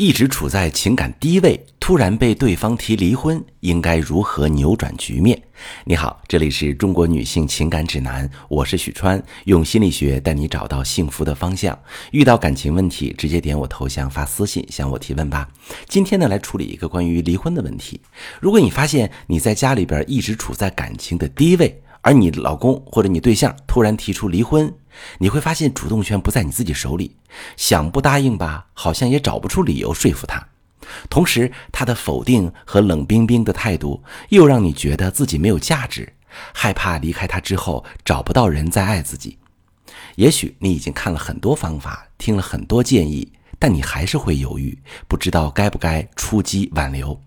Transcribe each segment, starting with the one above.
一直处在情感低位，突然被对方提离婚，应该如何扭转局面？你好，这里是中国女性情感指南，我是许川，用心理学带你找到幸福的方向。遇到感情问题，直接点我头像发私信向我提问吧。今天呢，来处理一个关于离婚的问题。如果你发现你在家里边一直处在感情的低位，而你老公或者你对象突然提出离婚，你会发现主动权不在你自己手里，想不答应吧，好像也找不出理由说服他。同时，他的否定和冷冰冰的态度又让你觉得自己没有价值，害怕离开他之后找不到人再爱自己。也许你已经看了很多方法，听了很多建议，但你还是会犹豫，不知道该不该出击挽留。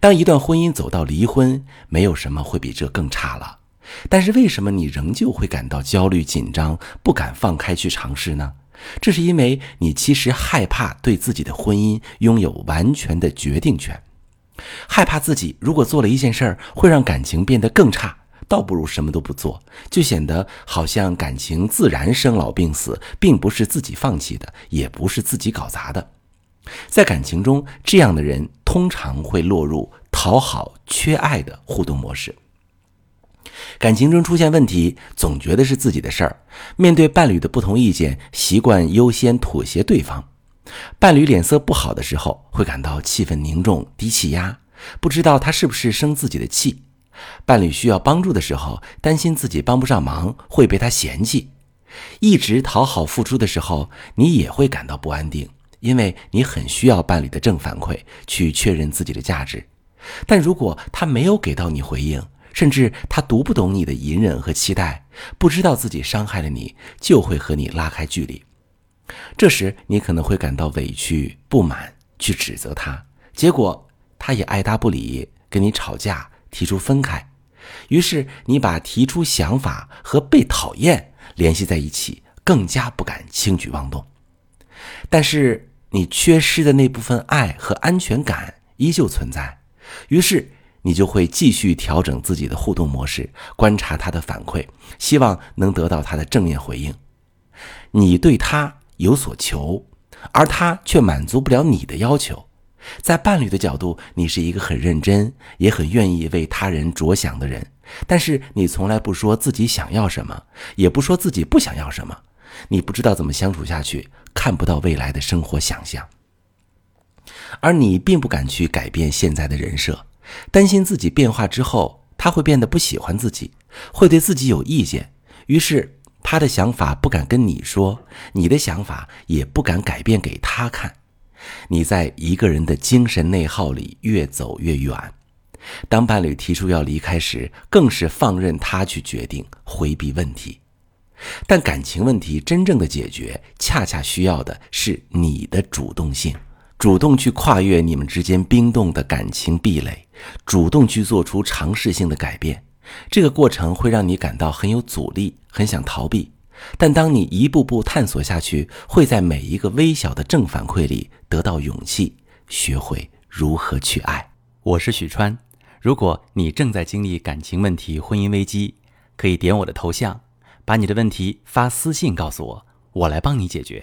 当一段婚姻走到离婚，没有什么会比这更差了。但是为什么你仍旧会感到焦虑紧张，不敢放开去尝试呢？这是因为你其实害怕对自己的婚姻拥有完全的决定权，害怕自己如果做了一件事儿会让感情变得更差，倒不如什么都不做，就显得好像感情自然生老病死，并不是自己放弃的，也不是自己搞砸的。在感情中，这样的人通常会落入讨好、缺爱的互动模式。感情中出现问题，总觉得是自己的事儿。面对伴侣的不同意见，习惯优先妥协对方。伴侣脸色不好的时候，会感到气氛凝重、低气压，不知道他是不是生自己的气。伴侣需要帮助的时候，担心自己帮不上忙，会被他嫌弃。一直讨好付出的时候，你也会感到不安定，因为你很需要伴侣的正反馈，去确认自己的价值。但如果他没有给到你回应，甚至他读不懂你的隐忍和期待，不知道自己伤害了你，就会和你拉开距离。这时你可能会感到委屈、不满，去指责他，结果他也爱答不理，跟你吵架，提出分开。于是你把提出想法和被讨厌联系在一起，更加不敢轻举妄动。但是你缺失的那部分爱和安全感依旧存在，于是。你就会继续调整自己的互动模式，观察他的反馈，希望能得到他的正面回应。你对他有所求，而他却满足不了你的要求。在伴侣的角度，你是一个很认真，也很愿意为他人着想的人，但是你从来不说自己想要什么，也不说自己不想要什么。你不知道怎么相处下去，看不到未来的生活想象，而你并不敢去改变现在的人设。担心自己变化之后，他会变得不喜欢自己，会对自己有意见，于是他的想法不敢跟你说，你的想法也不敢改变给他看。你在一个人的精神内耗里越走越远。当伴侣提出要离开时，更是放任他去决定，回避问题。但感情问题真正的解决，恰恰需要的是你的主动性。主动去跨越你们之间冰冻的感情壁垒，主动去做出尝试性的改变，这个过程会让你感到很有阻力，很想逃避。但当你一步步探索下去，会在每一个微小的正反馈里得到勇气，学会如何去爱。我是许川，如果你正在经历感情问题、婚姻危机，可以点我的头像，把你的问题发私信告诉我，我来帮你解决。